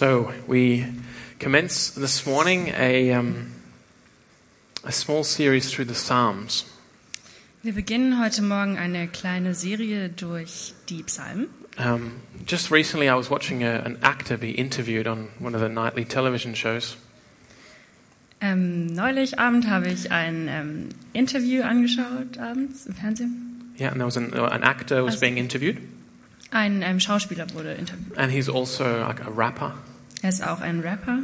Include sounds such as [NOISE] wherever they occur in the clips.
So we commence this morning a, um, a small series through the Psalms. Wir beginnen heute Morgen eine kleine Serie durch die Psalmen. Um, just recently, I was watching a, an actor be interviewed on one of the nightly television shows, Ähm, neulich Abend habe ich ein ähm, Interview angeschaut, abends im Fernsehen. yeah, and there was an, uh, an actor was As- being interviewed, Ein ähm, Schauspieler wurde interviewt. and he's also like a rapper. Er ist auch ein Rapper.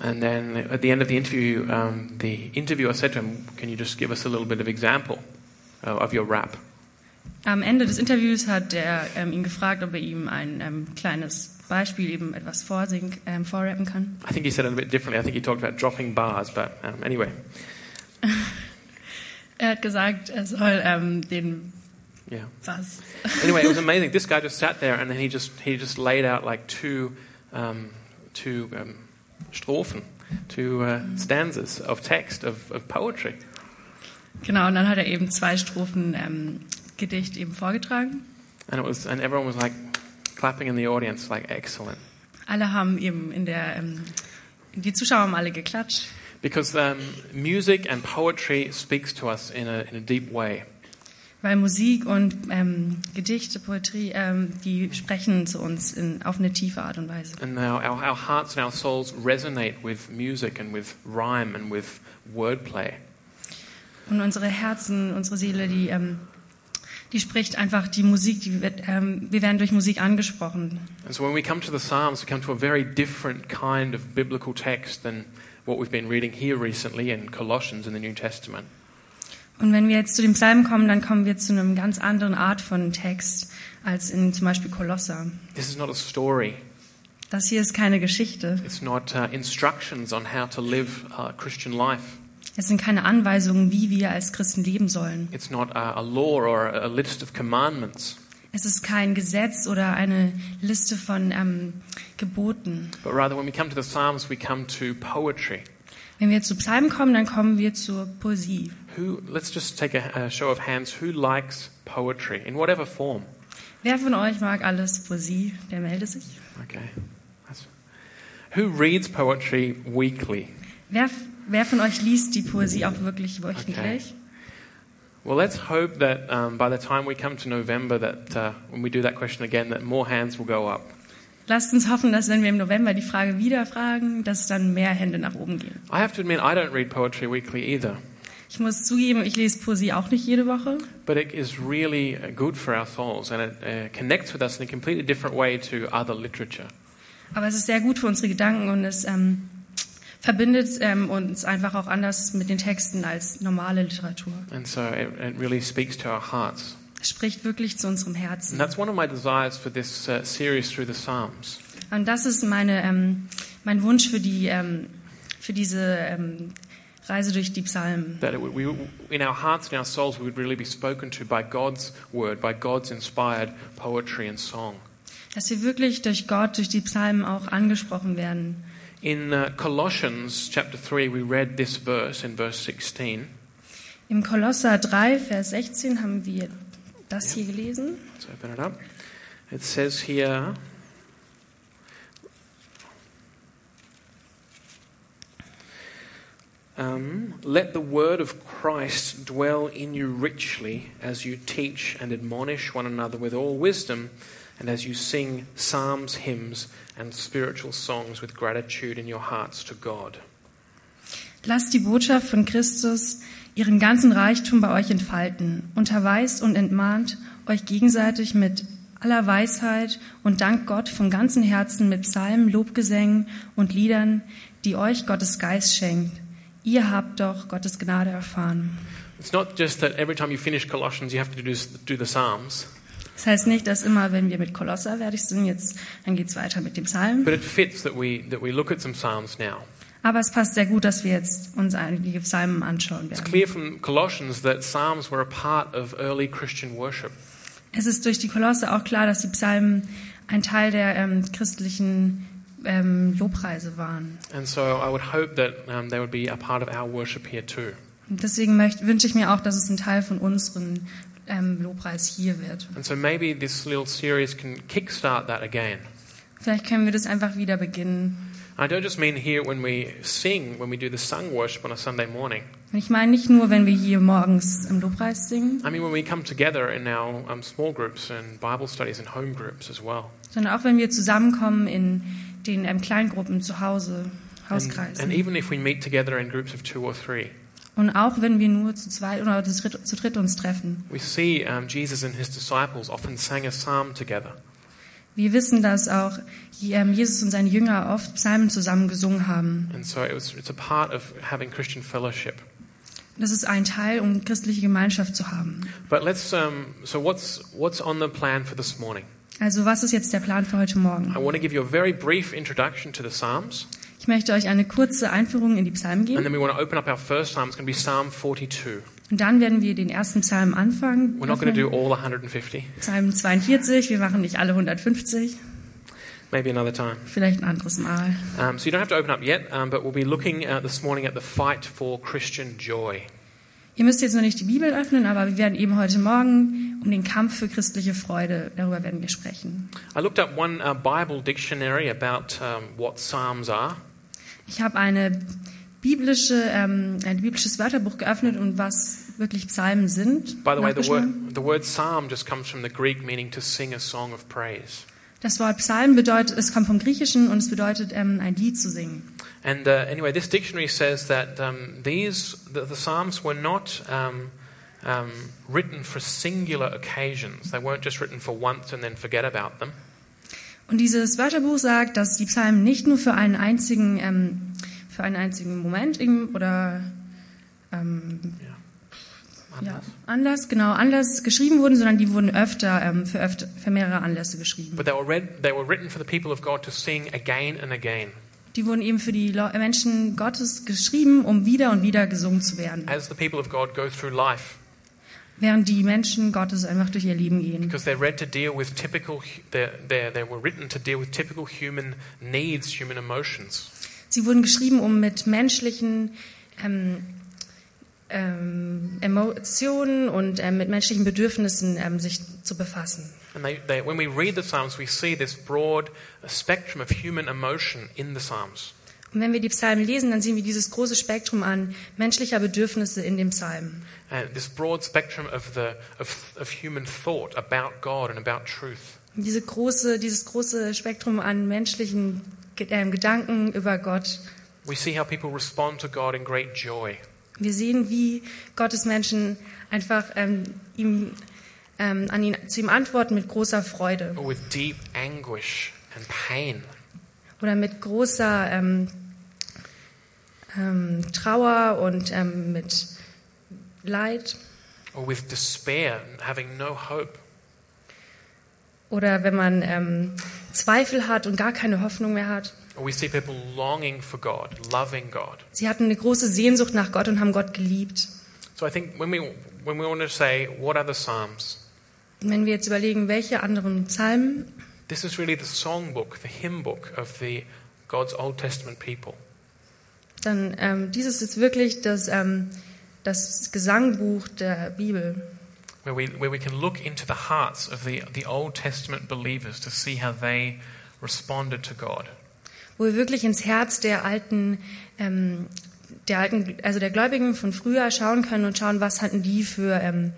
And then at the end of the interview, um, the interviewer said to him, "Can you just give us a little bit of example uh, of your rap?" Am Ende des Interviews hat er ähm, ihn gefragt, ob er ihm ein ähm, kleines Beispiel, eben etwas vorsingen, ähm, vorrappen kann. I think he said it a bit differently. I think he talked about dropping bars, but um, anyway, [LAUGHS] Er hat gesagt, er soll ähm, den yeah. was. anyway, it was [LAUGHS] amazing. This guy just sat there and then he just he just laid out like two um, two um, strophen, two uh, stanzas of text of, of poetry, Genau, und dann hat er eben zwei Strophen ähm, Gedicht eben vorgetragen. and it was and everyone was like clapping in the audience, like excellent, Alle haben eben in der, ähm, die Zuschauer haben alle geklatscht. because um, music and poetry speaks to us in a in a deep way. Weil Musik und ähm, Gedichte, Poetrie, ähm, die sprechen zu uns in, auf eine tiefe Art und Weise. And our, our, our hearts and our souls resonate with music and with rhyme and with wordplay. Und unsere Herzen, unsere Seele, die, ähm, die spricht einfach die Musik, die ähm, wir werden durch Musik angesprochen. And so when we come to the Psalms, we come to a very different kind of biblical text than what we've been reading here recently in Colossians in the New Testament. Und wenn wir jetzt zu dem Psalm kommen, dann kommen wir zu einem ganz anderen Art von Text als in zum Beispiel Kolosser. This is not a story. Das hier ist keine Geschichte. It's not uh, instructions on how to live uh, Christian life. Es sind keine Anweisungen, wie wir als Christen leben sollen. It's not a, a law or a, a list of commandments. Es ist kein Gesetz oder eine Liste von ähm, Geboten. But rather, when we come to the Psalms, we come to poetry. Wenn wir zu Psalmen kommen, dann kommen wir zur Poesie. Who? Let's just take a, a show of hands. Who likes poetry in whatever form? Wer von euch mag alles Poesie? Der melde sich. Okay. Who reads poetry weekly? Wer, wer von euch liest die Poesie auch wirklich wöchentlich? Well, let's hope that um, by the time we come to November, that uh, when we do that question again, that more hands will go up. Lasst uns hoffen, dass wenn wir im November die Frage wieder fragen, dass dann mehr Hände nach oben gehen. I have to admit, I don't read poetry weekly either, Ich muss zugeben, ich lese Poesie auch nicht jede Woche, but it is really uh, good for our souls, and it uh, connects with us in a completely different way to other literature. aber es ist sehr gut für unsere Gedanken und es ähm, verbindet ähm, uns einfach auch anders mit den Texten als normale Literatur. And so it, it really speaks to our hearts. Es spricht wirklich zu unserem And Herzen. that's one of my desires for this uh, series through the Psalms. Und das ist meine, ähm, mein Wunsch für, die, ähm, für diese ähm, Reise durch die Psalmen. That we, in our hearts and our souls, we would really be spoken to by God's word, by God's inspired poetry and song. Dass wir wirklich durch Gott, durch die Psalmen auch angesprochen werden. In uh, Colossians chapter 3, we read this verse in verse 16. Im Kolosser 3, Vers 16 haben wir das hier gelesen. Let's open it up. It says here, um, Let the word of Christ dwell in you richly as you teach and admonish one another with all wisdom, and as you sing psalms, hymns, and spiritual songs with gratitude in your hearts to God. Lasst die Botschaft von Christus ihren ganzen Reichtum bei euch entfalten. Unterweist und entmahnt euch gegenseitig mit aller Weisheit und dankt Gott von ganzem Herzen mit Psalmen, Lobgesängen und Liedern, die euch Gottes Geist schenkt. Ihr habt doch Gottes Gnade erfahren. It's not just that every time you finish Colossians, you have to do, do the Psalms, Das heißt nicht, dass immer, wenn wir mit Kolosser fertig sind, jetzt, dann geht's weiter mit dem Psalm. but it fits that we, that we look at some Psalms now. Aber es passt sehr gut, dass wir jetzt uns einige Psalmen anschauen It's werden. clear from Colossians that Psalms were a part of early Christian worship. Es ist durch die Kolosse auch klar, dass die Psalmen ein Teil der ähm, christlichen ähm, Lobpreise waren. And so I would hope that um, they would be a part of our worship here too. Und deswegen möcht, wünsche ich mir auch, dass es ein Teil von unseren ähm, Lobpreis hier wird. And so maybe this little series can kickstart that again. Vielleicht können wir das einfach wieder beginnen. I don't just mean here when we sing, when we do the sung worship on a Sunday morning. Ich meine nicht nur, wenn wir hier morgens im Lobpreis singen, I mean when we come together in our um, small groups and Bible studies and home groups as well. sondern auch wenn wir zusammenkommen in den ähm, Kleingruppen zu Hause, And, Hauskreisen. and even if we meet together in groups of two or three, Und auch wenn wir nur zu zweit oder zu dritt, zu dritt uns treffen. we see um, Jesus and his disciples often sang a psalm together. Wir wissen, dass auch ähm, Jesus und seine Jünger oft Psalmen zusammen gesungen haben. And so it was, it's a part of having Christian fellowship. Das ist ein Teil, um christliche Gemeinschaft zu haben. But let's, um, so what's, what's on the plan for this morning? Also was ist jetzt der Plan für heute Morgen? I want to give you a very brief introduction to the Psalms, Ich möchte euch eine kurze Einführung in die Psalmen geben. psalm. Psalm 42. Und dann werden wir den ersten Psalm anfangen. We're not going to do all 150, Psalm 42, wir machen nicht alle 150, maybe another time. vielleicht ein anderes Mal. Um, so you don't have to open up yet, um, but we'll be looking uh, this morning at the fight for Christian joy. Ihr müsst jetzt noch nicht die Bibel öffnen, aber wir werden eben heute Morgen um den Kampf für christliche Freude, darüber werden wir sprechen. I looked up one uh, Bible dictionary about um, what Psalms are, Ich habe eine biblische, ähm, ein biblisches Wörterbuch geöffnet und was wirklich Psalmen sind. By the way, the word, the word psalm just comes from the Greek meaning to sing a song of praise. Das Wort Psalm bedeutet, es kommt vom Griechischen und es bedeutet, ähm, ein Lied zu singen. And uh, anyway, this dictionary says that um, these the, the psalms were not um, um, written for singular occasions. They weren't just written for once and then forget about them. Und dieses Wörterbuch sagt, dass die Psalmen nicht nur für einen einzigen, ähm, für einen einzigen Moment oder ähm, ja, Anlass, genau, Anlass geschrieben wurden, sondern die wurden öfter ähm, für, öfter für mehrere Anlässe geschrieben. But they were, read, they were written for the people of God to sing again and again Die wurden eben für die Menschen Gottes geschrieben, um wieder und wieder gesungen zu werden, as the people of God go through life. während die Menschen Gottes einfach durch ihr Leben gehen. Because they're read to deal with typical, they're, they were written to deal with typical human needs, human emotions. Sie wurden geschrieben, um mit menschlichen ähm, ähm, Emotionen und ähm, mit menschlichen Bedürfnissen ähm, sich zu befassen. And they, they, when we read the Psalms, we see this broad spectrum of human emotion in the Psalms. Und wenn wir die Psalmen lesen, dann sehen wir dieses große Spektrum an menschlicher Bedürfnisse in dem Psalm. And this broad spectrum of, the, of, of human thought about God and about truth. Diese große, dieses große Spektrum an menschlichen ähm, Gedanken über Gott. We see how people respond to God in great joy. Wir sehen, wie Gottes Menschen einfach ähm, ihm, ähm, an ihn, zu ihm antworten mit großer Freude or with deep anguish and pain. oder mit großer ähm, ähm, Trauer und ähm, mit Leid or with despair, having no hope. oder wenn man ähm, Zweifel hat und gar keine Hoffnung mehr hat. Sie hatten eine große Sehnsucht nach Gott und haben Gott geliebt. So I think when we, when we want to say, what are the Psalms? Und wenn wir jetzt überlegen, welche anderen Psalmen, This is really the songbook, the hymn book of the God's Old Testament people. dann ähm, dieses ist wirklich das, ähm, das Gesangbuch der Bibel, Where we, where we can look into the hearts of the, the Old Testament believers to see how they responded to God. Wo wir wirklich ins Herz der alten, ähm, der alten, also der Gläubigen von früher schauen können und schauen, was hatten die für ähm,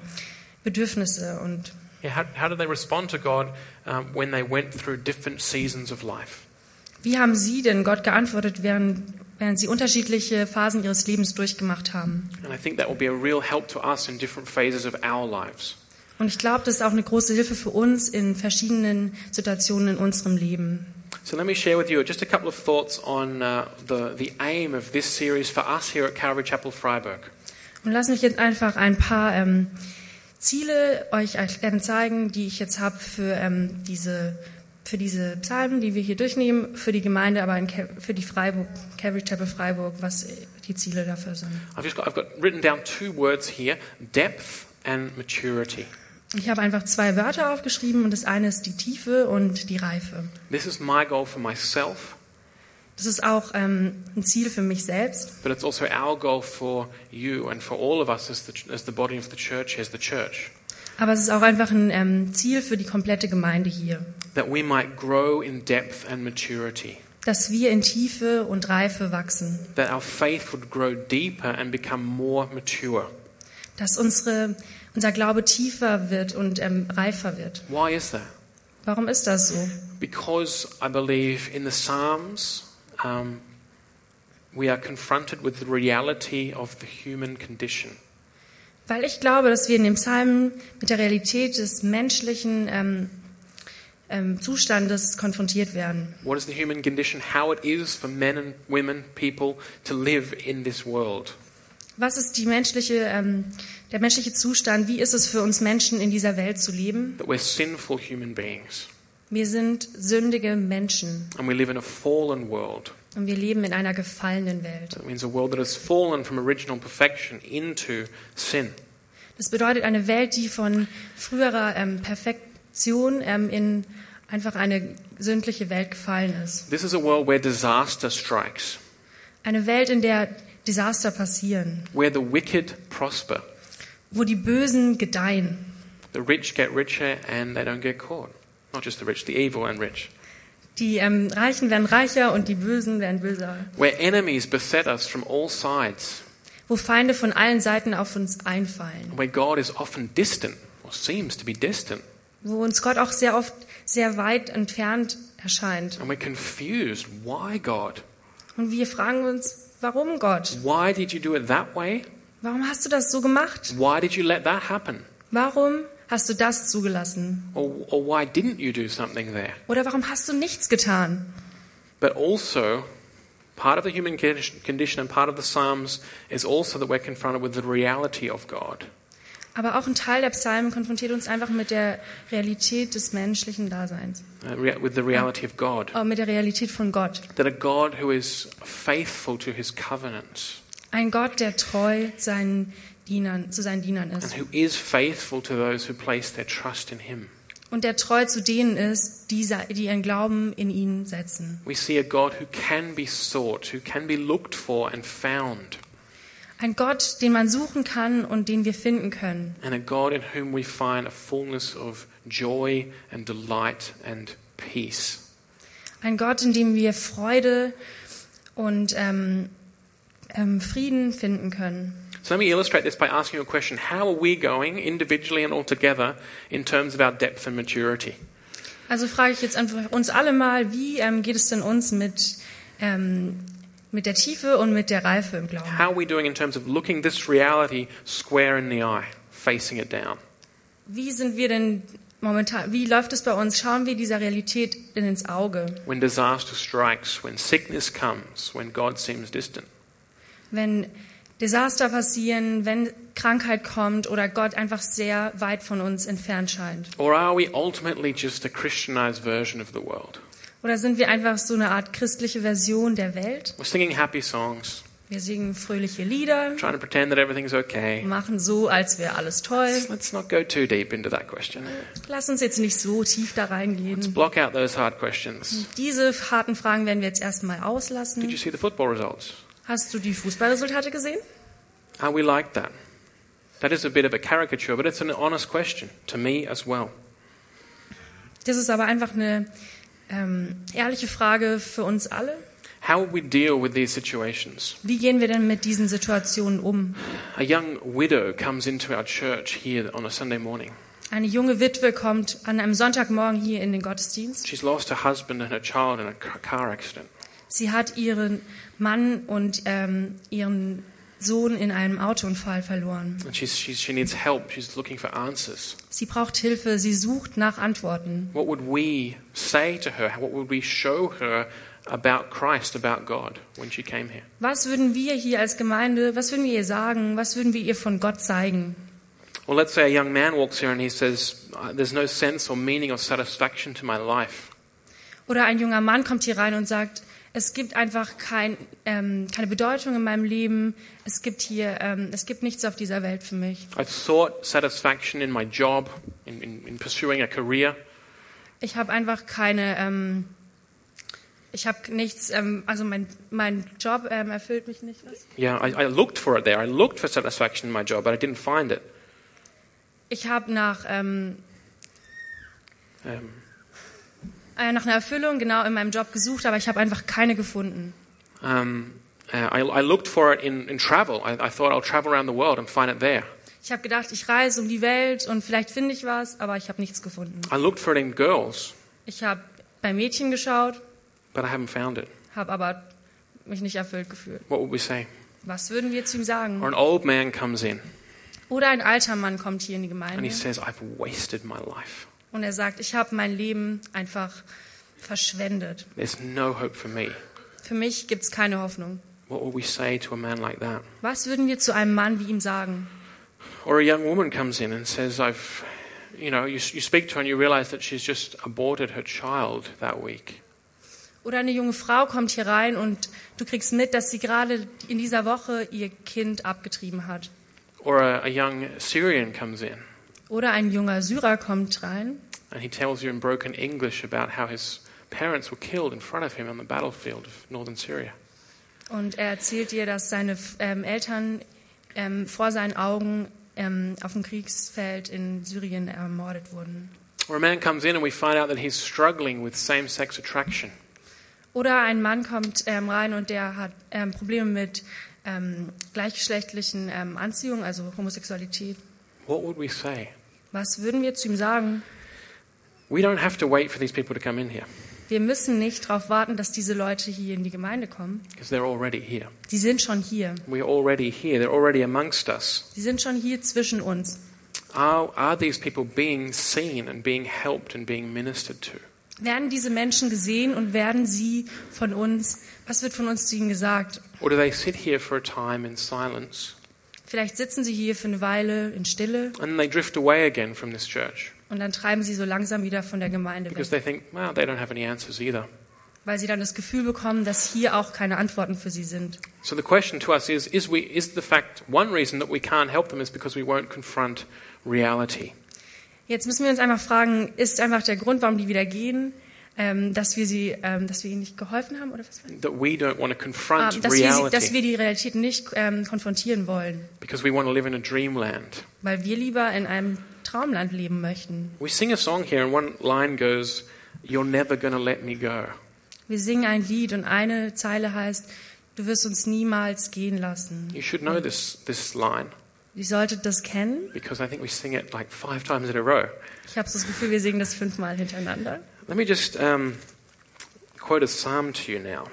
Bedürfnisse und Yeah, how, how did they respond to God um, when they went through different seasons of life? wie haben sie denn Gott geantwortet, während, während sie unterschiedliche Phasen ihres Lebens durchgemacht haben? And I think that will be a real help to us in different phases of our lives. Und ich glaube, das ist auch eine große Hilfe für uns in verschiedenen Situationen in unserem Leben. So let me share with you just a couple of thoughts on uh, the, the aim of this series for us here at Calvary Chapel Freiburg. Und lass mich jetzt einfach ein paar ähm, Ziele euch ähm, zeigen, die ich jetzt habe für ähm, diese für diese Psalmen, die wir hier durchnehmen, für die Gemeinde, aber für die Freiburg, Calvary Chapel Freiburg, was die Ziele dafür sind. I've just got, I've got written down two words here depth and maturity. Ich habe einfach zwei Wörter aufgeschrieben und das eine ist die Tiefe und die Reife. This is my goal for myself, Das ist auch ähm, ein Ziel für mich selbst, but it's also our goal for you and for all of us as the, as the body of the church, as the church. Aber es ist auch einfach ein ähm, Ziel für die komplette Gemeinde hier, that we might grow in depth and maturity, dass wir in Tiefe und Reife wachsen, that our faith would grow deeper and become more mature. dass unsere, unser Glaube tiefer wird und ähm, reifer wird. Why is that? Warum ist das so? Because I believe in the Psalms, um, we are confronted with the reality of the human condition. Weil ich glaube, dass wir in dem Psalm mit der Realität des menschlichen ähm, ähm, Zustandes konfrontiert werden. What is the human condition? How it is for men and women, people, to live in this world. Was ist die menschliche, ähm, der menschliche Zustand? Wie ist es für uns Menschen in dieser Welt zu leben? That we're sinful human beings Wir sind sündige Menschen and we live in a fallen world. und wir leben in einer gefallenen Welt. That means a world that has fallen from original perfection into sin. Das bedeutet eine Welt, die von früherer ähm, Perfektion ähm, in einfach eine sündliche Welt gefallen ist. This is a world where disaster strikes, Eine Welt, in der Desaster passieren, where the wicked prosper, wo die Bösen gedeihen, the rich get richer and they don't get caught. Not just the rich, the evil and rich. die ähm, Reichen werden reicher und die Bösen werden böser, Where enemies beset us from all sides, wo Feinde von allen Seiten auf uns einfallen, where God is often distant or seems to be distant, wo uns Gott auch sehr oft sehr weit entfernt erscheint. and we're confused. Why, God? Und wir fragen uns, warum Gott? Why did you do it that way? Warum hast du das so gemacht? Why did you let that happen? Warum hast du das zugelassen? Or, or why didn't you do something there? Oder warum hast du nichts getan? But also, part of the human condi- condition and part of the Psalms is also that we're confronted with the reality of God. Aber auch ein Teil der Psalmen konfrontiert uns einfach mit der Realität des menschlichen Daseins, uh, with the reality of God. äh, mit der Realität von Gott. That a God who is faithful to his covenants Ein Gott, der treu seinen Dienern, zu seinen Dienern and ist who is faithful to those who place their trust in him. und der treu zu denen ist, die, die ihren Glauben in ihn setzen. We see a God who can be sought, who can be looked for and found, Ein Gott, den man suchen kann und den wir finden können. and a God in whom we find a fullness of joy and delight and peace. Ein Gott, in dem wir Freude und ähm, ähm, Frieden finden können. So let me illustrate this by asking you a question. How are we going, individually and all together, in terms of our depth and maturity? Also frage ich jetzt einfach uns alle mal, wie ähm, geht es denn uns mit, ähm, mit der Tiefe und mit der Reife im Glauben? How are we doing in terms of looking this reality square in the eye, facing it down? Wie sind wir denn momentan, wie läuft es bei uns? Schauen wir dieser Realität denn ins Auge? When disaster strikes, when sickness comes, when God seems distant? Wenn Desaster passieren, wenn Krankheit kommt oder Gott einfach sehr weit von uns entfernt scheint? Or are we ultimately just a Christianized version of the world? Oder sind wir einfach so eine Art christliche Version der Welt? We're singing happy songs, Wir singen fröhliche Lieder, trying to pretend that everything's okay. machen so, als wäre alles toll. Let's not go too deep into that question. Lass uns jetzt nicht so tief da Let's reingehen. block out those hard questions. Diese harten Fragen werden wir jetzt erstmal Did you auslassen. see the football results? Hast du die Fußballresultate gesehen? Are we like that? That is a bit of a caricature, but it's an honest question to me as well. Das ist aber einfach eine ähm, ehrliche Frage für uns alle. How we deal with these situations? Wie gehen wir denn mit diesen Situationen um? A young widow comes into our church here on a Sunday morning. Eine junge Witwe kommt an einem Sonntagmorgen hier in den Gottesdienst. She's lost her husband and her child in a ca- car accident. Sie hat ihren Mann und ähm, ihren Sohn in einem Autounfall verloren. She's, she's, she. Sie braucht Hilfe, sie sucht nach Antworten. What would we say to her? What would we show her about Christ, about God, when she came here? Was würden wir hier als Gemeinde, was würden wir ihr sagen? Was würden wir ihr von Gott zeigen? Well, let's say a young man walks here and he says, "Uh, There's no sense or meaning or satisfaction to my life. Oder ein junger Mann kommt hier rein und sagt, es gibt einfach kein, ähm, keine Bedeutung in meinem Leben. Es gibt hier, ähm, es gibt nichts auf dieser Welt für mich. I sought satisfaction in my job, in, in, in pursuing a career. Ich habe einfach keine, ähm, ich habe nichts, ähm, also mein, mein Job ähm, erfüllt mich nicht. Was? Yeah, I, I looked for it there. I looked for satisfaction in my job, but I didn't find it. Ich habe nach, ähm, nach einer Erfüllung genau in meinem Job gesucht, aber ich habe einfach keine gefunden. um, uh, I, I looked for it in, in travel. I, I thought I'll travel around the world and find it there. Ich habe gedacht, ich reise um die Welt und vielleicht finde ich was, aber ich habe nichts gefunden. I looked for it in girls, Ich habe bei Mädchen geschaut, but I haven't found it. habe aber mich nicht erfüllt gefühlt. What would we say? Was würden wir zu ihm sagen? Or an old man comes in Oder ein alter Mann kommt hier in die and Gemeinde he says, I've wasted my life. Und er sagt, ich habe mein Leben einfach verschwendet. There's no hope for me. Für mich gibt es keine Hoffnung. What would we say to a man like that? Was würden wir zu einem Mann wie ihm sagen? Or a young woman comes in and says, I've, you know, you, you speak to her and you realize that she's just aborted her child that week. Oder eine junge Frau kommt hier rein und du kriegst mit, dass sie gerade in dieser Woche ihr Kind abgetrieben hat. Or a, a young Syrian comes in Oder ein junger Syrer kommt rein and he tells you in broken English about how his parents were killed in front of him on the battlefield of northern Syria. und er erzählt dir, dass seine ähm, Eltern ähm, vor seinen Augen ähm, auf dem Kriegsfeld in Syrien ermordet wurden. Or a man comes in and we find out that he's struggling with same sex attraction. Oder ein Mann kommt ähm, rein und der hat ähm, Probleme mit ähm, gleichgeschlechtlichen Anziehungen, also Homosexualität. What would we say? Was würden wir zu ihm sagen? We don't have to wait for these people to come in here Wir müssen nicht darauf warten, dass diese Leute hier in die Gemeinde kommen. because they're already here. Die sind schon hier. We're already here. They're already amongst us. Die sind schon hier zwischen uns. Are, are these people being seen and being helped and being ministered to? Werden diese Menschen gesehen und werden sie von uns, was wird von uns zu ihnen gesagt? Or do they sit here for a time in silence Vielleicht sitzen sie hier für eine Weile in Stille and they drift away again from this church und dann treiben sie so langsam wieder von der Gemeinde because weg, they think, well, they don't have any answers either. weil sie dann das Gefühl bekommen, dass hier auch keine Antworten für sie sind. So the question to us is, is, we, is the fact, one reason that we can't help them is because we won't confront reality. Jetzt müssen wir uns einfach fragen, ist einfach der Grund, warum die wieder gehen, ähm, dass wir sie, ähm, dass wir ihnen nicht geholfen haben oder was? That we don't want to Ah, confront dass, wir sie, reality dass wir die Realität nicht ähm, konfrontieren wollen, because we want to live in a dreamland. weil wir lieber in einem Traumland leben möchten. We sing a song here and one line goes, You're never to let me go. Wir singen ein Lied und eine Zeile heißt, du wirst uns niemals gehen lassen. You should know this, this line Ihr solltet das kennen. because I think we sing it like five times in a row. Ich habe so das Gefühl, wir singen das fünfmal hintereinander. Let me just um, quote a psalm to you now.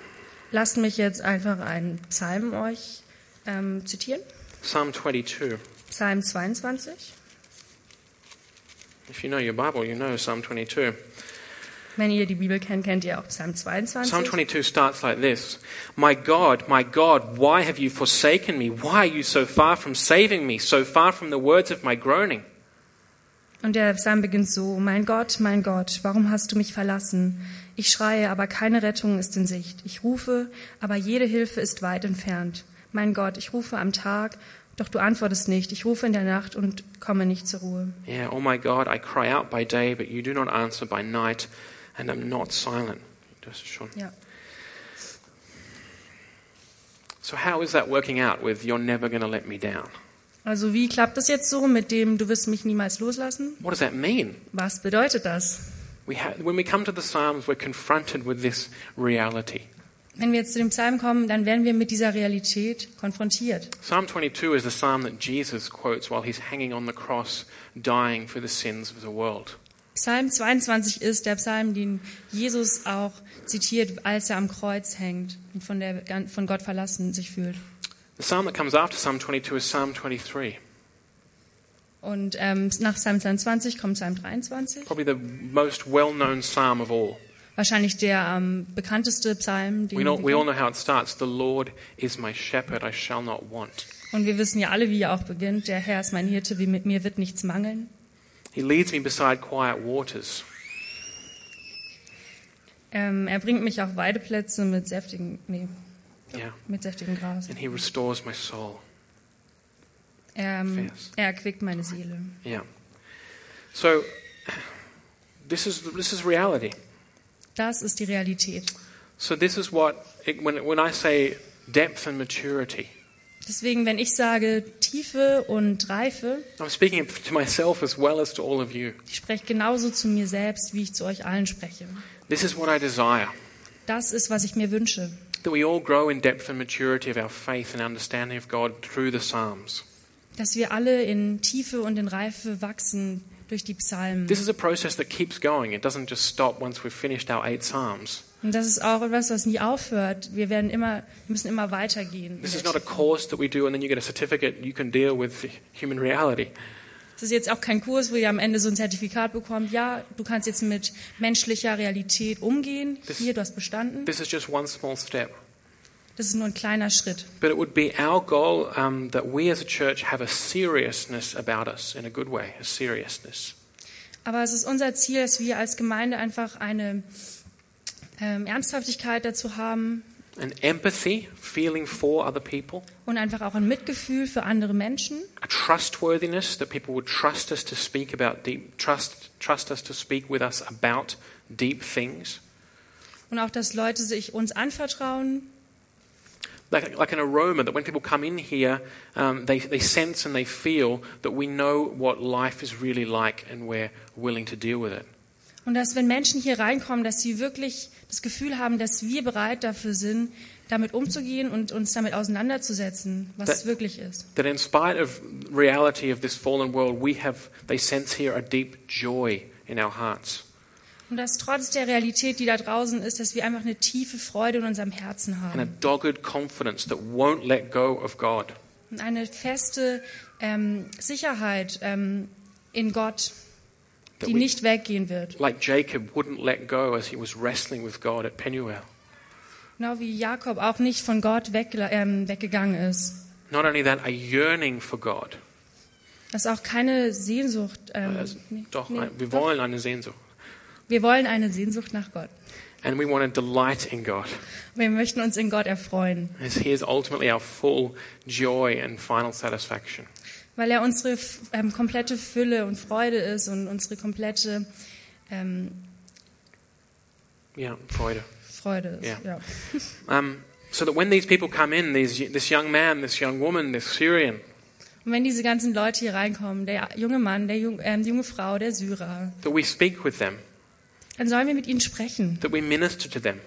Lasst mich jetzt einfach einen Psalm euch ähm, zitieren. Psalm 22. Psalm 22. If you know your Bible, you know Psalm 22. Wenn ihr die Bibel kennt, kennt ihr auch Psalm 22. Psalm 22 starts like this My God, my God, why have you forsaken me? Why are you so far from saving me, so far from the words of my groaning? Und der Psalm beginnt so, mein Gott, mein Gott, warum hast du mich verlassen? Ich schreie, aber keine Rettung ist in Sicht. Ich rufe, aber jede Hilfe ist weit entfernt. Mein Gott, ich rufe am Tag, doch du antwortest nicht. Ich rufe in der Nacht und komme nicht zur Ruhe. Yeah, oh my God, I cry out by day, but you do not answer by night, and am not silent. Das ist schon. Ja. So, how is that working out with you're never going to let me down? Also wie klappt das jetzt so mit dem, du wirst mich niemals loslassen? What does that mean? Was bedeutet das? We ha- when we come to the Psalms, we're confronted with this reality. Wenn wir jetzt zu dem Psalm kommen, dann werden wir mit dieser Realität konfrontiert. Psalm 22 is the psalm that Jesus quotes while he's hanging on the cross, dying for the sins of the world. Psalm 22 ist der Psalm, den Jesus auch zitiert, als er am Kreuz hängt und von, der, von Gott verlassen sich fühlt. The psalm that comes after Psalm 22 is Psalm 23, Und ähm, nach Psalm 22 kommt Psalm 23, probably the most well known psalm of all. wahrscheinlich der ähm, bekannteste Psalm. Den We, know, we all know how it starts The Lord is my shepherd, I shall not want. Und wir wissen ja alle, wie er auch beginnt. Der Herr ist mein Hirte, wie mit mir wird nichts mangeln. He leads me beside quiet waters. Ähm, er bringt mich auf Weideplätze mit säftigen, nee, Yeah. mit säftigem Gras. And he restores my soul. Ähm, Vers. er erquickt meine Seele. Yeah. So, this is, this is reality. Das ist die Realität. So, this is what, it, when, when I say depth and maturity, Deswegen, wenn ich sage Tiefe und Reife, I'm speaking to myself as well as to all of you. ich spreche genauso zu mir selbst, wie ich zu euch allen spreche. This is what I desire Das ist, was ich mir wünsche. That we all grow in depth and maturity of our faith and understanding of God through the Psalms. Dass wir alle in Tiefe und in Reife wachsen durch die Psalmen. This is a process that keeps going. It doesn't just stop once we've finished our eight Psalms. Und das ist auch etwas, was nie aufhört. Wir werden immer, müssen immer weitergehen. This is not a course that we do and then you get a certificate you can deal with human reality. Das ist jetzt auch kein Kurs, wo ihr am Ende so ein Zertifikat bekommt. Ja, du kannst jetzt mit menschlicher Realität umgehen. Das- Hier, du hast bestanden. This is just one small step. Das ist nur ein kleiner Schritt. But it would be our goal um, that we as a church have a seriousness about us in a good way, a seriousness. Aber es ist unser Ziel, dass wir als Gemeinde einfach eine ähm, Ernsthaftigkeit dazu haben An empathy, feeling for other people, und einfach auch ein Mitgefühl für andere Menschen a trustworthiness that people would trust us to speak about deep, trust, trust us to speak with us about deep things. und auch, dass Leute sich uns anvertrauen Like, like an aroma that when people come in here, um, they, they sense and they feel that we know what life is really like and we're willing to deal with it. und dass, wenn Menschen hier reinkommen, dass sie wirklich das Gefühl haben, dass wir bereit dafür sind, damit umzugehen und uns damit auseinanderzusetzen, was Da- es wirklich ist. That in spite of reality of this fallen world, we have, they sense here a deep joy in our hearts. Und dass trotz der Realität, die da draußen ist, dass wir einfach eine tiefe Freude in unserem Herzen and a haben. dogged confidence that won't let go of God. Und eine feste ähm, Sicherheit ähm, in Gott, That die nicht weggehen wird. like Jacob, wouldn't let go as he was wrestling with God at Penuel. Genau wie Jakob auch nicht von Gott weg, ähm, weggegangen ist. Not only that, a yearning for God. Dass auch keine Sehnsucht. Ähm, Also, nee, doch, nee, wir doch. wollen eine Sehnsucht. Wir wollen eine Sehnsucht nach Gott. And we want to delight in God. Wir möchten uns in Gott erfreuen, As He is ultimately our full joy and final satisfaction. Weil er unsere ähm, komplette Fülle und Freude ist und unsere komplette ähm, Yeah, Freude. Freude ist. Ja. Ja. [LAUGHS] Um, so that when these people come in, these, this young man, this young woman, this Syrian, Und wenn diese ganzen Leute hier reinkommen, der junge Mann, der jung, ähm, die junge Frau, der Syrer, that we speak with them, dann sollen wir mit ihnen sprechen. that we minister to them,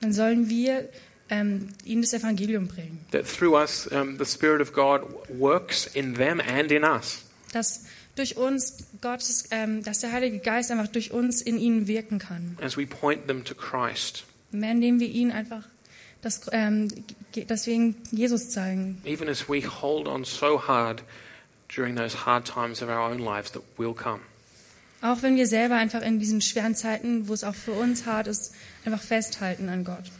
Dann sollen wir ähm, ihnen das Evangelium bringen. that through us um, the Spirit of God works in them and in us. Dass durch uns Gottes, ähm, dass der Heilige Geist einfach durch uns in ihnen wirken kann. as we point them to Christ, Mehr indem wir ihnen einfach das, ähm, dass wir ihnen Jesus zeigen. even as we hold on so hard during those hard times of our own lives that will come. Auch wenn wir selber einfach in diesen schweren Zeiten, wo es auch für uns hart ist, einfach festhalten an Gott.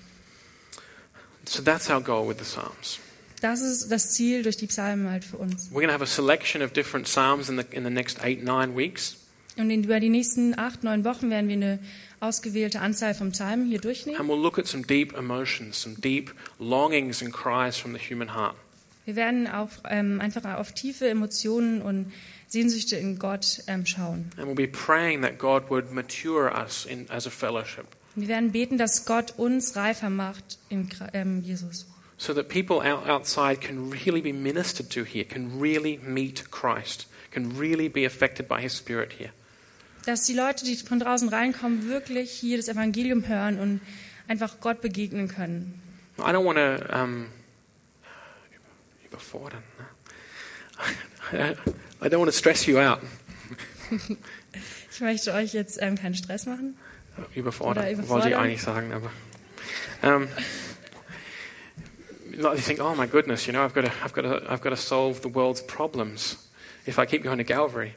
So that's our goal with the Psalms. Das ist das Ziel durch die Psalmen halt für uns. We're going to have a selection of different Psalms in the, in the next eight, nine weeks. Und in, über die nächsten acht, neun Wochen werden wir eine ausgewählte Anzahl von Psalmen hier durchnehmen. And we'll look at some deep emotions, some deep longings and cries from the human heart. Wir werden auch ähm, einfach auf tiefe Emotionen und Sehnsüchte in Gott ähm, schauen. And we'll be praying that God would mature us in, as a fellowship Und wir werden beten, dass Gott uns reifer macht in ähm, Jesus. so that people out, outside can really be ministered to here, can really meet Christ, can really be affected by His Spirit here. Dass die Leute, die von draußen reinkommen, wirklich hier das Evangelium hören und einfach Gott begegnen können. I don't want to um, überfordern. [LAUGHS] I don't want to stress you out. [LAUGHS] Ich möchte euch jetzt ähm, keinen Stress machen. Überfordern. wollte ich eigentlich sagen, aber. Um, you think, oh my goodness, you know, I've got to, I've got to, I've got to solve the world's problems if I keep going to Calvary.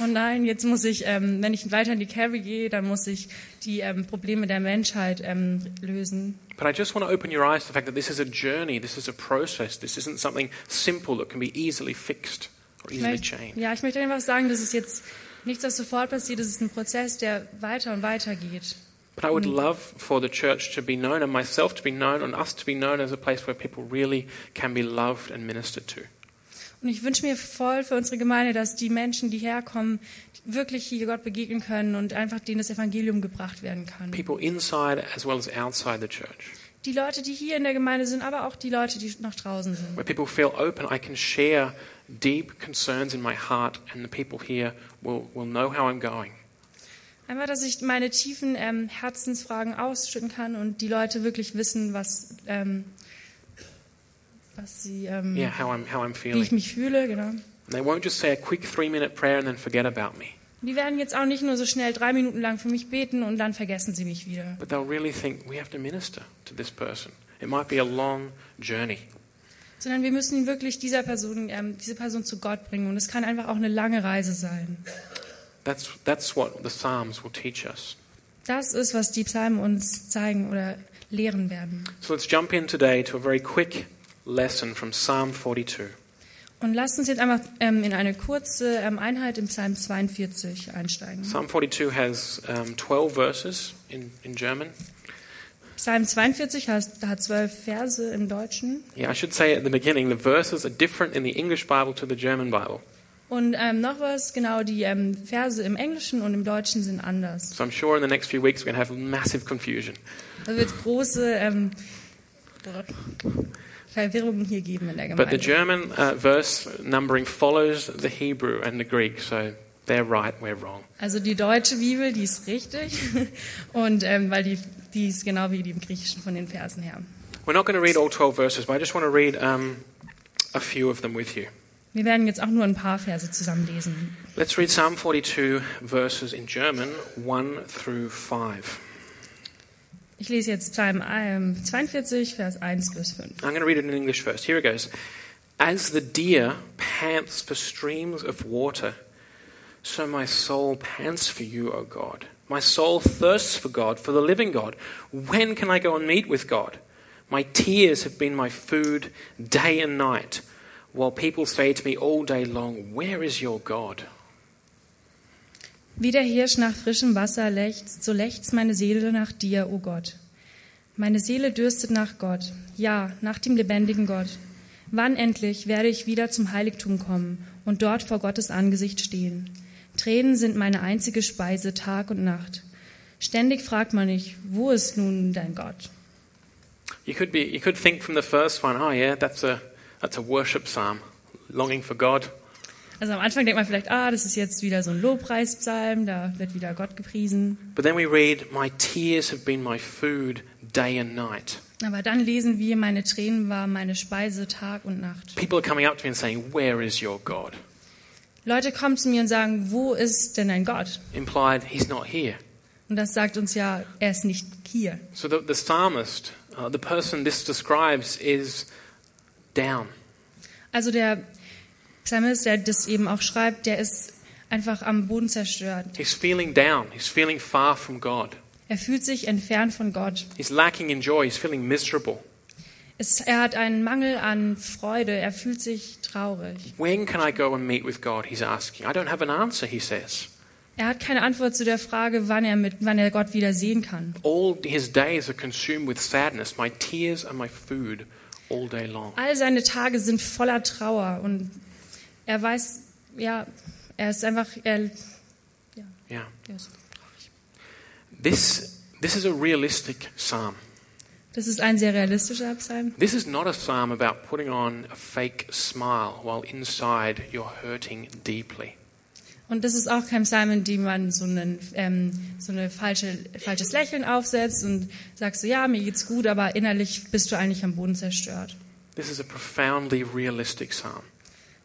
Oh nein, jetzt muss ich, ähm, wenn ich weiter in die Calvary gehe, dann muss ich die ähm, Probleme der Menschheit ähm, lösen. But I just want to open your eyes to the fact that this is a journey, this is a process, this isn't something simple that can be easily fixed or easily changed. ja, ich möchte einfach sagen, das ist jetzt nichts, was sofort passiert. Das ist ein Prozess, der weiter und weiter geht. But I would love for the church to be known and myself to be known and us to be known as a place where people really can be loved and ministered to. Und ich wünsche mir voll für unsere Gemeinde, dass die Menschen, die herkommen, wirklich hier Gott begegnen können und einfach denen das Evangelium gebracht werden kann. People inside as well as outside the church. Die Leute, die hier in der Gemeinde sind, aber auch die Leute, die noch draußen sind. where people feel open. I can share deep concerns in my heart, and the people here will, will know how I'm going. Einfach, dass ich meine tiefen ähm, Herzensfragen ausschütten kann und die Leute wirklich wissen, was, ähm, was sie, ähm, Yeah, how I'm, how I'm wie ich mich fühle. Genau. And they won't just say a quick three minute prayer and then forget about me, Die werden jetzt auch nicht nur so schnell drei Minuten lang für mich beten und dann vergessen sie mich wieder. but they'll really think we have to minister to this person. It might be a long journey. Sondern wir müssen wirklich dieser Person, ähm, diese Person zu Gott bringen und es kann einfach auch eine lange Reise sein. That's, that's what the Psalms will teach us. Das ist, was die Psalmen uns zeigen oder lehren werden. So let's jump in today to a very quick lesson from Psalm 42. Und lasst uns jetzt einfach ähm, in eine kurze ähm, Einheit im Psalm 42 einsteigen. Psalm 42 has um, 12 verses in, in German. Psalm 42 hat, zwölf Verse im Deutschen. Yeah, I should say at the beginning, the verses are different in the English Bible to the German Bible. Und ähm, noch was, genau, die ähm, Verse im Englischen und im Deutschen sind anders. So I'm sure in the next few weeks we're going to have massive confusion. Da wird große ähm, Verwirrung hier geben in der But the Gemeinde. German uh, verse numbering follows the Hebrew and the Greek, so they're right, we're wrong. Also die deutsche Bibel, die ist richtig. [LAUGHS] Und ähm, weil die, die ist genau wie die im Griechischen von den Versen her. We're not going to read all 12 verses, but I just want to read um, a few of them with you. Wir werden jetzt auch nur ein paar Verse zusammen lesen. Let's read Psalm 42 verses in German, 1 through 5. Ich lese jetzt Psalm ähm, 42, Vers 1 bis 5. I'm going to read it in English first. Here it goes. As the deer pants for streams of water, so my soul pants for you, O God. My soul thirsts for God, for the living God. When can I go and meet with God? My tears have been my food day and night, while people say to me all day long, Where is your God? Wie der Hirsch nach frischem Wasser lechzt, so lechzt meine Seele nach dir, o Gott. Meine Seele dürstet nach Gott, ja, nach dem lebendigen Gott. Wann endlich werde ich wieder zum Heiligtum kommen und dort vor Gottes Angesicht stehen? Tränen sind meine einzige Speise Tag und Nacht. Ständig fragt man mich, wo ist nun dein Gott? You could, be, you could think from the first one, oh yeah, that's a, that's a worship psalm, longing for God. Also am Anfang denkt man vielleicht, ah, das ist jetzt wieder so ein Lobpreispsalm, da wird wieder Gott gepriesen. But then we read, My tears have been my food day and night. Aber dann lesen wir, meine Tränen waren meine Speise Tag und Nacht. People are coming up to me and saying, Where is your God? Leute kommen zu mir und sagen, wo ist denn dein Gott? Implied, He's not here. Und das sagt uns ja, er ist nicht hier. So the, the psalmist, uh, the person this describes, is down. Also der Psalmist, der das eben auch schreibt, der ist einfach am Boden zerstört. He's feeling down. He's feeling far from God. Er fühlt sich entfernt von Gott. He's lacking in joy. He's feeling miserable. Es, er hat einen Mangel an Freude. Er fühlt sich traurig. When can I go and meet with God? He's asking. I don't have an answer, he says. Er hat keine Antwort zu der Frage, wann er, mit, wann er Gott wieder sehen kann. All his days are consumed with sadness. My tears are my food all day long. All seine Tage sind voller Trauer und er weiß, ja, er ist einfach, er, Yeah. er ist, This, this is a realistic psalm. Das ist ein sehr realistischer Psalm. This is not a psalm about putting on a fake smile while inside you're hurting deeply. Und das ist auch kein Psalm, in dem man so, einen, ähm, so eine falsche, falsches Lächeln aufsetzt und sagst so, ja, mir geht's gut, aber innerlich bist du eigentlich am Boden zerstört. This is a profoundly realistic psalm.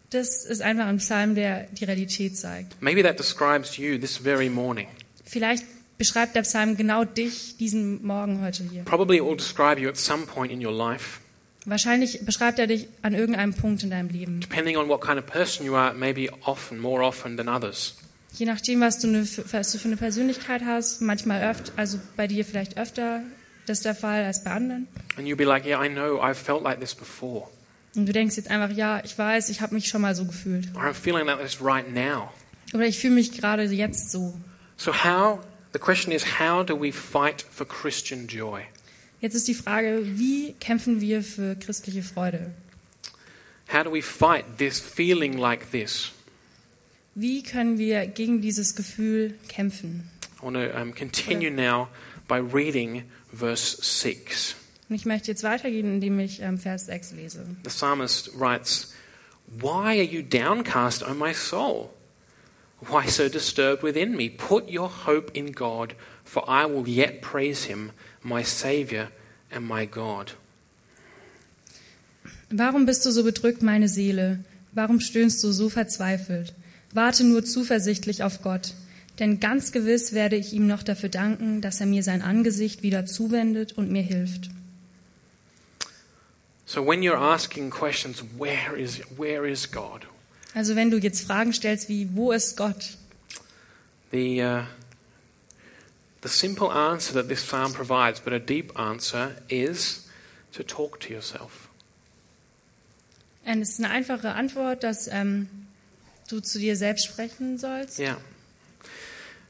Das ist einfach ein Psalm, der die Realität zeigt. Maybe that describes you this very morning. Vielleicht beschreibt der Psalm genau dich diesen Morgen heute hier. Probably it will describe you at some point in your life. Wahrscheinlich beschreibt er dich an irgendeinem Punkt in deinem Leben. Depending on what kind of person you are, maybe often, more often than others. Je nachdem, was du, eine, was du für eine Persönlichkeit hast, manchmal öfter, also bei dir vielleicht öfter das ist der Fall als bei anderen. And you'll be like, yeah, I know I've felt like this before. Und du denkst jetzt einfach, ja, ich weiß, ich habe mich schon mal so gefühlt. Or I'm feeling like this right now. Oder ich fühle mich gerade jetzt so. So how, the question is, how do we fight for Christian joy? Jetzt ist die Frage, wie kämpfen wir für christliche Freude? How do we fight this feeling like this? Wie können wir gegen dieses Gefühl kämpfen? I want to um, continue now by reading verse 6. Und ich möchte jetzt weitergehen, indem ich ähm, Vers 6 lese. The psalmist writes, Why are you downcast, O my soul? Why so disturbed within me? Put your hope in God, for I will yet praise him, my Saviour and my God. Warum bist du so bedrückt, meine Seele? Warum stöhnst du so verzweifelt? Warte nur zuversichtlich auf Gott, denn ganz gewiss werde ich ihm noch dafür danken, dass er mir sein Angesicht wieder zuwendet und mir hilft. So when you're asking questions, where is, where is God? Also wenn du jetzt Fragen stellst wie, wo ist Gott? The, uh, the simple answer that this psalm provides, but a deep answer, is to talk to yourself. Und es ist eine einfache Antwort, dass ähm, du zu dir selbst sprechen sollst. Yeah.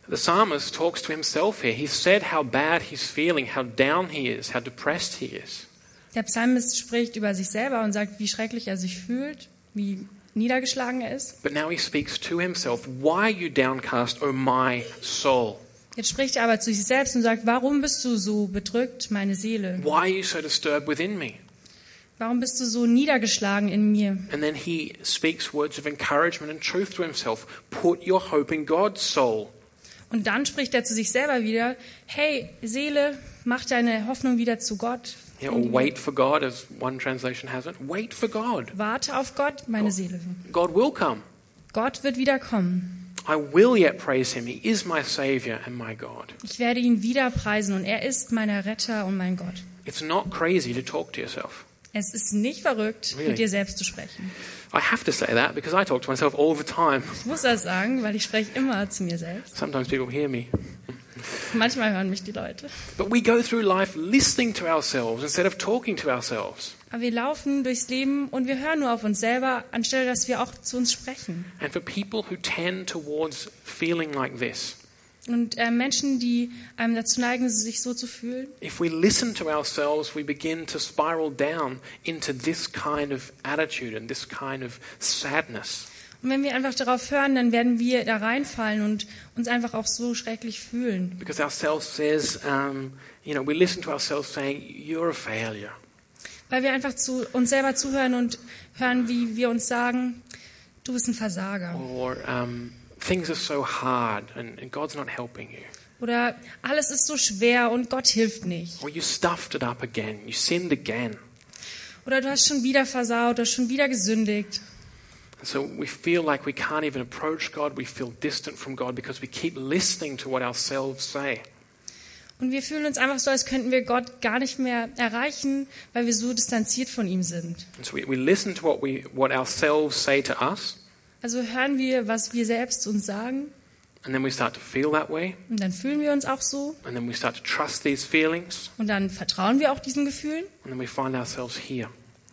The psalmist talks to himself here. He said how bad he's feeling, how down he is, how depressed he is. Der Psalmist spricht über sich selber und sagt, wie schrecklich er sich fühlt, wie niedergeschlagen er ist. But now he speaks to himself. Why are you downcast, O my soul? Jetzt spricht er aber zu sich selbst und sagt, warum bist du so bedrückt, meine Seele? Why are you so disturbed within me? Warum bist du so niedergeschlagen in mir? And then he speaks words of encouragement and truth to himself. Put your hope in God, soul. Und dann spricht er zu sich selber wieder, hey Seele, mach deine Hoffnung wieder zu Gott. Yeah, or wait for God, as one translation has it. Wait for God. Warte auf Gott, meine Seele. God will come. Gott wird wieder kommen. I will yet praise him. He is my Savior and my God. Ich werde ihn wieder preisen und er ist mein Retter und mein Gott. It's not crazy to talk to yourself. Es ist nicht verrückt, Really? mit dir selbst zu sprechen. I have to say that because I talk to myself all the time. Ich muss das sagen, weil ich spreche immer zu mir selbst. Sometimes people hear me. Manchmal hören mich die Leute. But we go through life listening to ourselves instead of talking to ourselves. Aber wir laufen durchs Leben und wir hören nur auf uns selber, anstelle dass wir auch zu uns sprechen. And for people who tend towards feeling like this, Und äh, Menschen, die ähm, dazu neigen, sich so zu fühlen, if we listen to ourselves, we begin to spiral down into this kind of attitude and this kind of sadness. Und wenn wir einfach darauf hören, dann werden wir da reinfallen und uns einfach auch so schrecklich fühlen. Because ourself says, um, you know, we listen to ourselves saying, You're a failure. Weil wir einfach zu uns selber zuhören und hören, wie wir uns sagen, du bist ein Versager. Or um, things are so hard and, and God's not helping you. Oder alles ist so schwer und Gott hilft nicht. Or you stuffed it up again. You sinned again. Oder du hast schon wieder versaut oder schon wieder gesündigt. And so we feel like we can't even approach God. We feel distant from God because we keep listening to what ourselves say. Und wir fühlen uns einfach so, als könnten wir Gott gar nicht mehr erreichen, weil wir so distanziert von ihm sind. And so we, we listen to what, we, what ourselves say to us, Also hören wir, was wir selbst uns sagen and then we start to feel that way, und dann fühlen wir uns auch so and then we start to trust these feelings, und dann vertrauen wir auch diesen Gefühlen and then we find ourselves here.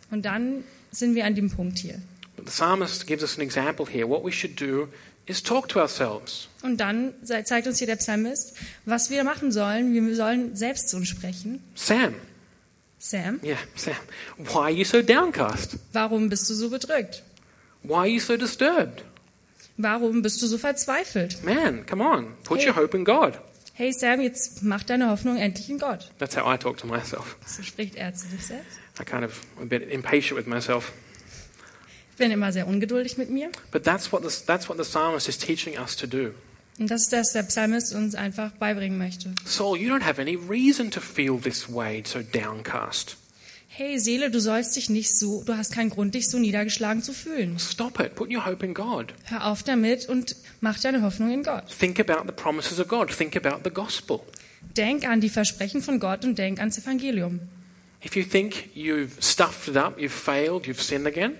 und dann sind wir an dem Punkt hier. The psalmist gives us an example here. What we should do is talk to ourselves. Und dann ze- zeigt uns hier der Psalmist, was wir machen sollen. Wir sollen selbst zu uns sprechen. Sam, Sam, yeah, Sam, why are you so downcast? warum bist du so bedrückt? Why are you so disturbed? Warum bist du so verzweifelt? Man, come on, put Hey. your hope in God. Hey Sam, jetzt mach deine Hoffnung endlich in Gott. That's how I talk to myself. So spricht er zu sich selbst. I kind of a bit impatient with myself. Ich bin immer sehr ungeduldig mit mir. But that's what, the, that's what the psalmist is teaching us to do. Und das ist das, der Psalmist uns einfach beibringen möchte. Saul, you don't have any reason to feel this way, so downcast. Hey Seele, du sollst dich nicht so, du hast keinen Grund, dich so niedergeschlagen zu fühlen. Stop it. Put your hope in God. Hör auf damit und mach deine Hoffnung in Gott. Think about the promises of God. Think about the gospel. Denk an die Versprechen von Gott und denk ans Evangelium. If you think you've stuffed it up, you've failed, you've sinned again,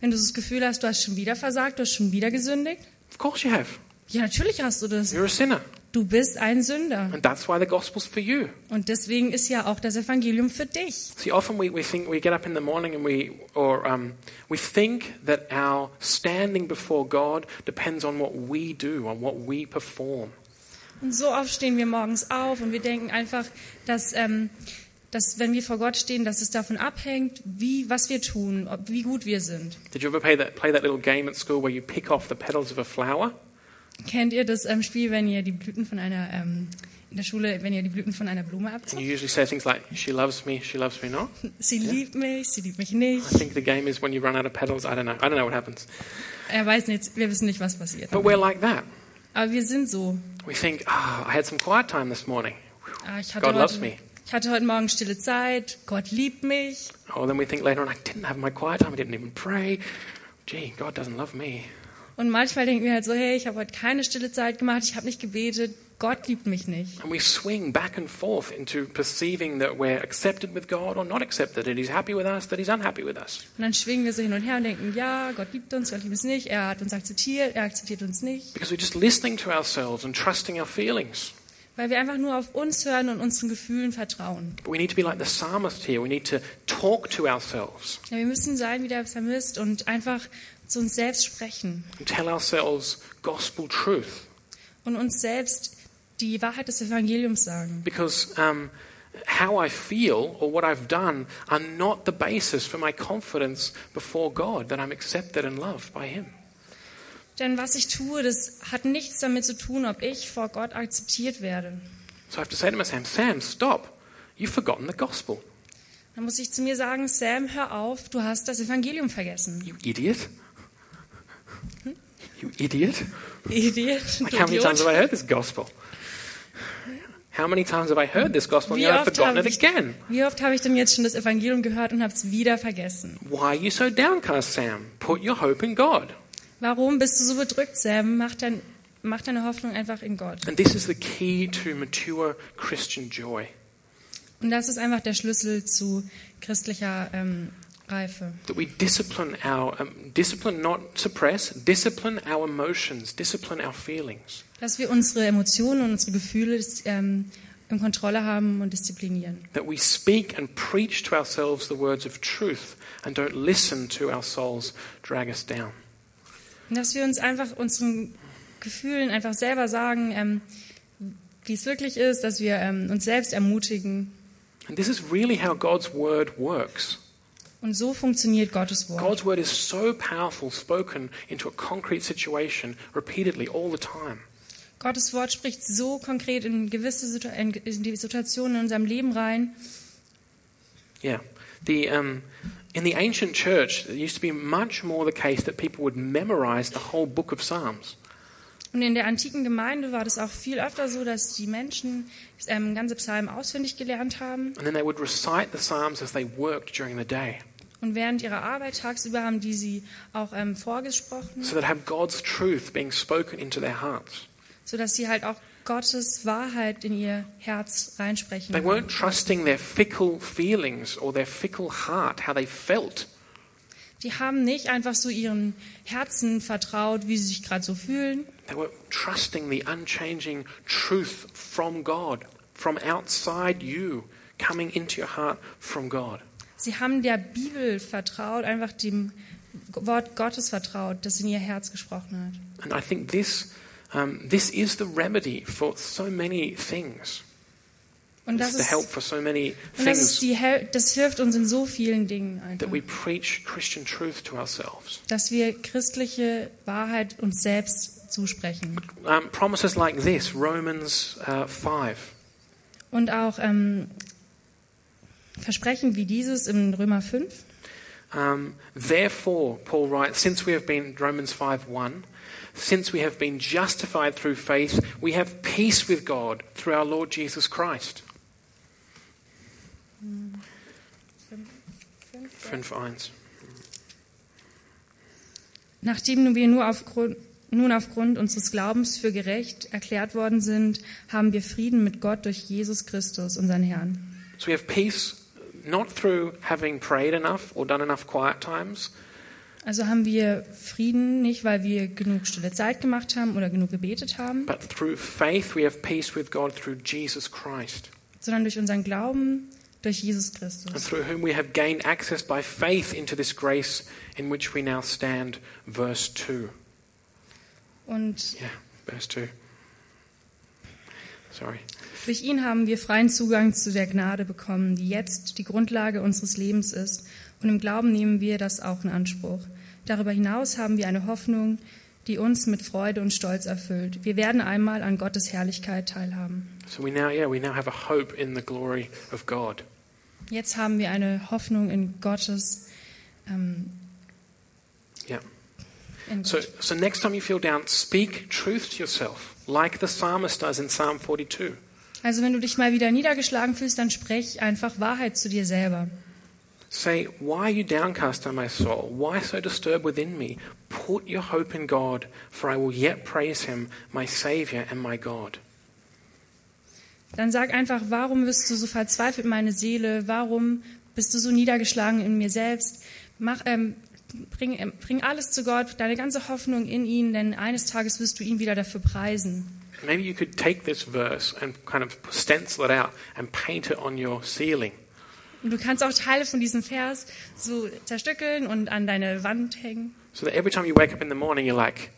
Wenn du das Gefühl hast, du hast schon wieder versagt, du hast schon wieder gesündigt, of course you have. ja, natürlich hast du das. You're a sinner. Du bist ein Sünder. And that's why the gospel's for you. Und deswegen ist ja auch das Evangelium für dich. See, often we, we think we get up in the morning and we, or um, we think that our standing before God depends on what we do, on what we perform. Und so oft stehen wir morgens auf und wir denken einfach, dass, ähm, dass wenn wir vor Gott stehen, dass es davon abhängt, wie, was wir tun, ob, wie gut wir sind. Did you ever play that, play that little game at school where you pick off the petals of a flower? Kennt ihr das ähm, Spiel, wenn ihr die Blüten von einer ähm, in der Schule, wenn ihr die Blüten von einer Blume And abzieht? you usually say things like, she loves me, she loves me not. [LAUGHS] Sie liebt mich, sie liebt mich I nicht. think the game is when you run out of petals. I don't know. I don't know what happens. Er weiß nicht, wir wissen nicht, was passiert. But we're like that. Aber wir sind so. We think, ah, I had some quiet time this morning. Ah, ich, hatte God loves heute, me. Ich hatte heute Morgen stille Zeit. Gott liebt mich. Or then we think later on, I didn't have my quiet time. I didn't even pray. Gee, God doesn't love me. Und manchmal denken wir halt so, hey, ich habe heute keine stille Zeit gemacht, ich habe nicht gebetet, Gott liebt mich nicht. And we swing back and forth into perceiving that we're accepted with God or not accepted, that He's happy with us, that He's unhappy with us. Und dann schwingen wir so hin und her und denken, ja, Gott liebt uns, Gott liebt uns nicht, er hat uns akzeptiert, er akzeptiert uns nicht. Because we're just listening to ourselves and trusting our feelings. Weil wir einfach nur auf uns hören und unseren Gefühlen vertrauen. But we need to be like the psalmist here. We need to talk to ourselves Ja, wir müssen sein wie der Psalmist und einfach zu uns selbst sprechen and tell ourselves gospel truth. und uns selbst die Wahrheit des Evangeliums sagen. Because um, how I feel or what I've done are not the basis for my confidence before God that I'm accepted and loved by Him. Denn was ich tue, das hat nichts damit zu tun, ob ich vor Gott akzeptiert werde. So I have to say to myself, Sam, stop. You've forgotten the gospel. Dann muss ich zu mir sagen, Sam, hör auf, du hast das Evangelium vergessen. You idiot. You idiot. Idiot, Like, how many times have. I heard this gospel? How many times have I heard this gospel and yet I've forgotten it again? wie oft habe ich denn jetzt schon das Evangelium gehört und habe es wieder vergessen? Why are you so downcast, Sam? Put your hope in God. Warum bist du so bedrückt, Sam? Mach, dein, mach deine Hoffnung einfach in Gott. And this is the key to mature Christian joy. Und das ist einfach der Schlüssel zu christlicher ähm, Reife. That we discipline our, um, discipline, not suppress, discipline our emotions, discipline our feelings. Dass wir unsere Emotionen und unsere Gefühle ähm, in Kontrolle haben und disziplinieren. That we speak and preach to ourselves the words of truth and don't listen to our souls drag us down. Und dass wir uns einfach unseren Gefühlen einfach selber sagen, ähm, wie es wirklich ist, dass wir ähm, uns selbst ermutigen. And this is really how God's word works. Und so funktioniert Gottes Wort. God's word is so powerful, spoken into a concrete situation repeatedly all the time. Gottes Wort spricht so konkret in gewisse Situ in in die Situationen in unserem Leben rein. Yeah. The, um, in the ancient church, it used to be much more the case that people would memorize the whole book of Psalms. Und in der antiken Gemeinde war das auch viel öfter so, dass die Menschen ähm, ganze Psalmen auswendig gelernt haben. And then they would recite the Psalms as they worked during the day. Und während ihrer Arbeit tagsüber haben die sie auch ähm, vorgesprochen, So they'd have God's truth being spoken into their hearts. sodass sie halt auch Gottes Wahrheit in ihr Herz reinsprechen. They weren't trusting their fickle feelings or their fickle heart, how they felt. Die haben nicht einfach so ihren Herzen vertraut, wie sie sich gerade so fühlen, They were trusting the unchanging truth from God, from outside you, coming into your heart from God. Sie haben der Bibel vertraut, einfach dem Wort Gottes vertraut, das in ihr Herz gesprochen hat. And I think this, um, this is the remedy for so many things. Und das the ist, help for so many und das, ist things die, das hilft uns in so vielen Dingen einfach, that we preach Christian truth to ourselves. dass wir christliche Wahrheit uns selbst zusprechen. Um, promises like this, Romans uh, 5. Und auch ähm, Versprechen wie dieses in Römer 5. Um, Therefore, Paul writes, since we have been, Romans 5 1, since we have been justified through faith, we have peace with God through our Lord Jesus Christ. 5 1. Nachdem wir nur aufgrund, nun aufgrund unseres Glaubens für gerecht erklärt worden sind, haben wir Frieden mit Gott durch Jesus Christus, unseren Herrn. So we have peace not through having prayed enough or done enough quiet times, Also haben wir Frieden nicht, weil wir genug stille Zeit gemacht haben oder genug gebetet haben, but through faith we have peace with God through Jesus Christ, sondern durch unseren Glauben durch Jesus and Christus. through whom we have gained access by faith into this grace in which we now stand. Verse 2. Und Yeah, verse 2. Sorry. durch ihn haben wir freien Zugang zu der Gnade bekommen, die jetzt die Grundlage unseres Lebens ist. Und im Glauben nehmen wir das auch in Anspruch. Darüber hinaus haben wir eine Hoffnung, die uns mit Freude und Stolz erfüllt. Wir werden einmal an Gottes Herrlichkeit teilhaben. So we now, yeah, we now have a hope in the glory of God. Jetzt haben wir eine Hoffnung in Gottes. Ähm, Yeah. in So, so next time you feel down, speak truth to yourself, like the psalmist does in Psalm 42. Also wenn du dich mal wieder niedergeschlagen fühlst, dann sprech einfach Wahrheit zu dir selber. Say, Why are you downcast, O my soul? Why so disturbed within me? Put your hope in God, for I will yet praise him, my Saviour and my God. Dann sag einfach, warum bist du so verzweifelt, meine Seele? Warum bist du so niedergeschlagen in mir selbst? Mach, ähm, bring, ähm, bring alles zu Gott, deine ganze Hoffnung in ihn, denn eines Tages wirst du ihn wieder dafür preisen. Maybe you could take this verse and kind of stencil it out and paint it on your ceiling. Und du kannst auch Teile von diesem Vers so zerstückeln und an deine Wand hängen. So that every time you wake up in the morning, you're like,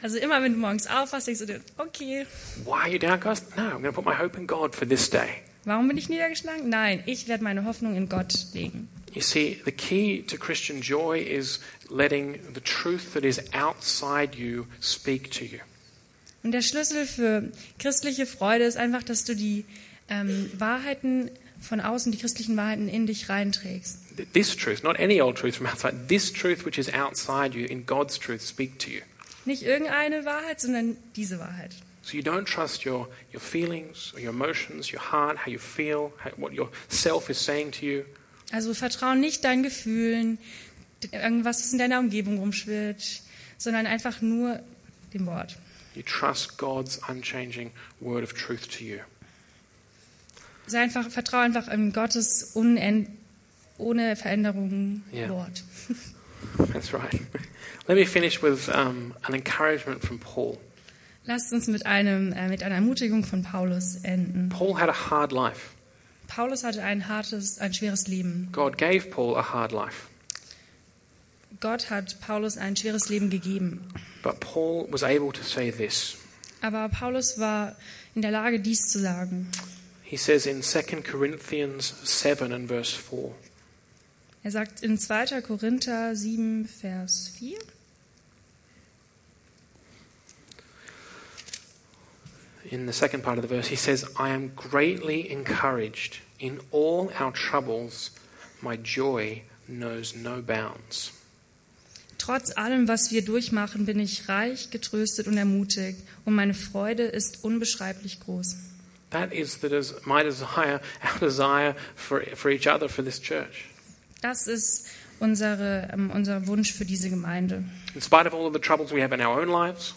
Also immer, wenn du morgens aufwachst, denkst du okay, Why are you downcast? No, I'm going to put my hope in God for this day. warum bin ich niedergeschlagen? Nein, ich werde meine Hoffnung in Gott legen. You see, the key to Christian joy is letting the truth that is outside you speak to you. Und der Schlüssel für christliche Freude ist einfach, dass du die ähm, Wahrheiten von außen, die christlichen Wahrheiten in dich reinträgst. Th- This truth, not any old truth from outside, this truth which is outside you in God's truth speak to you. Nicht irgendeine Wahrheit, sondern diese Wahrheit. So you don't trust your, your feelings or your emotions, your heart, how you feel, how, what your self is saying to you. Also vertrau nicht deinen Gefühlen, irgendwas, was in deiner Umgebung rumschwirrt, sondern einfach nur dem Wort. You trust God's unchanging word of truth to you. Sei einfach, vertrau einfach in Gottes unend, ohne Veränderungen Ja. Wort. [LAUGHS] That's right. Let me finish with um, an encouragement from Paul. Lasst uns mit, einem, äh, mit einer Ermutigung von Paulus enden. Paul had a hard life. Paulus hatte ein hartes, ein schweres Leben. God gave Paul a hard life. Gott hat Paulus ein schweres Leben gegeben. But Paul was able to say this. Aber Paulus war in der Lage, dies zu sagen. He says in 2 Corinthians 7 and verse 4 Er sagt in 2. Korinther 7, Vers 4. in the second part of the verse, he says, I am greatly encouraged in all our troubles. My joy knows no bounds. Trotz allem, was wir durchmachen, bin ich reich getröstet und ermutigt und meine Freude ist unbeschreiblich groß. That is the my desire, [LAUGHS] our desire for, for each other, for this church. Das ist unsere, ähm, unser Wunsch für diese Gemeinde. In spite of all of the troubles we have in our own lives,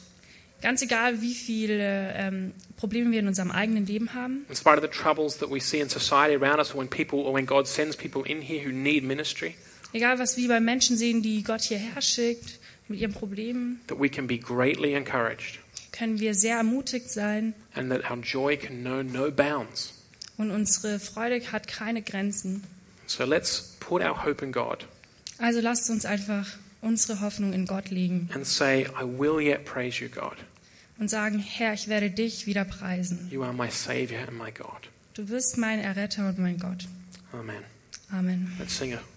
Ganz egal, wie viele ähm, Probleme wir in unserem eigenen Leben haben, in spite of the troubles that we see in society around us, when people, or when God sends people in here who need ministry, egal was wir bei Menschen sehen, die Gott hierher schickt mit ihren Problemen, that we can be greatly encouraged können wir sehr ermutigt sein and that our joy can know no bounds. und unsere Freude hat keine Grenzen. So let's put our hope in God Also lasst uns einfach unsere Hoffnung in Gott legen and say, I will yet praise you, God. und sagen, Herr, ich werde dich wieder preisen. You are my Savior and my God. Du bist mein Erretter und mein Gott. Amen. Amen. Let's sing a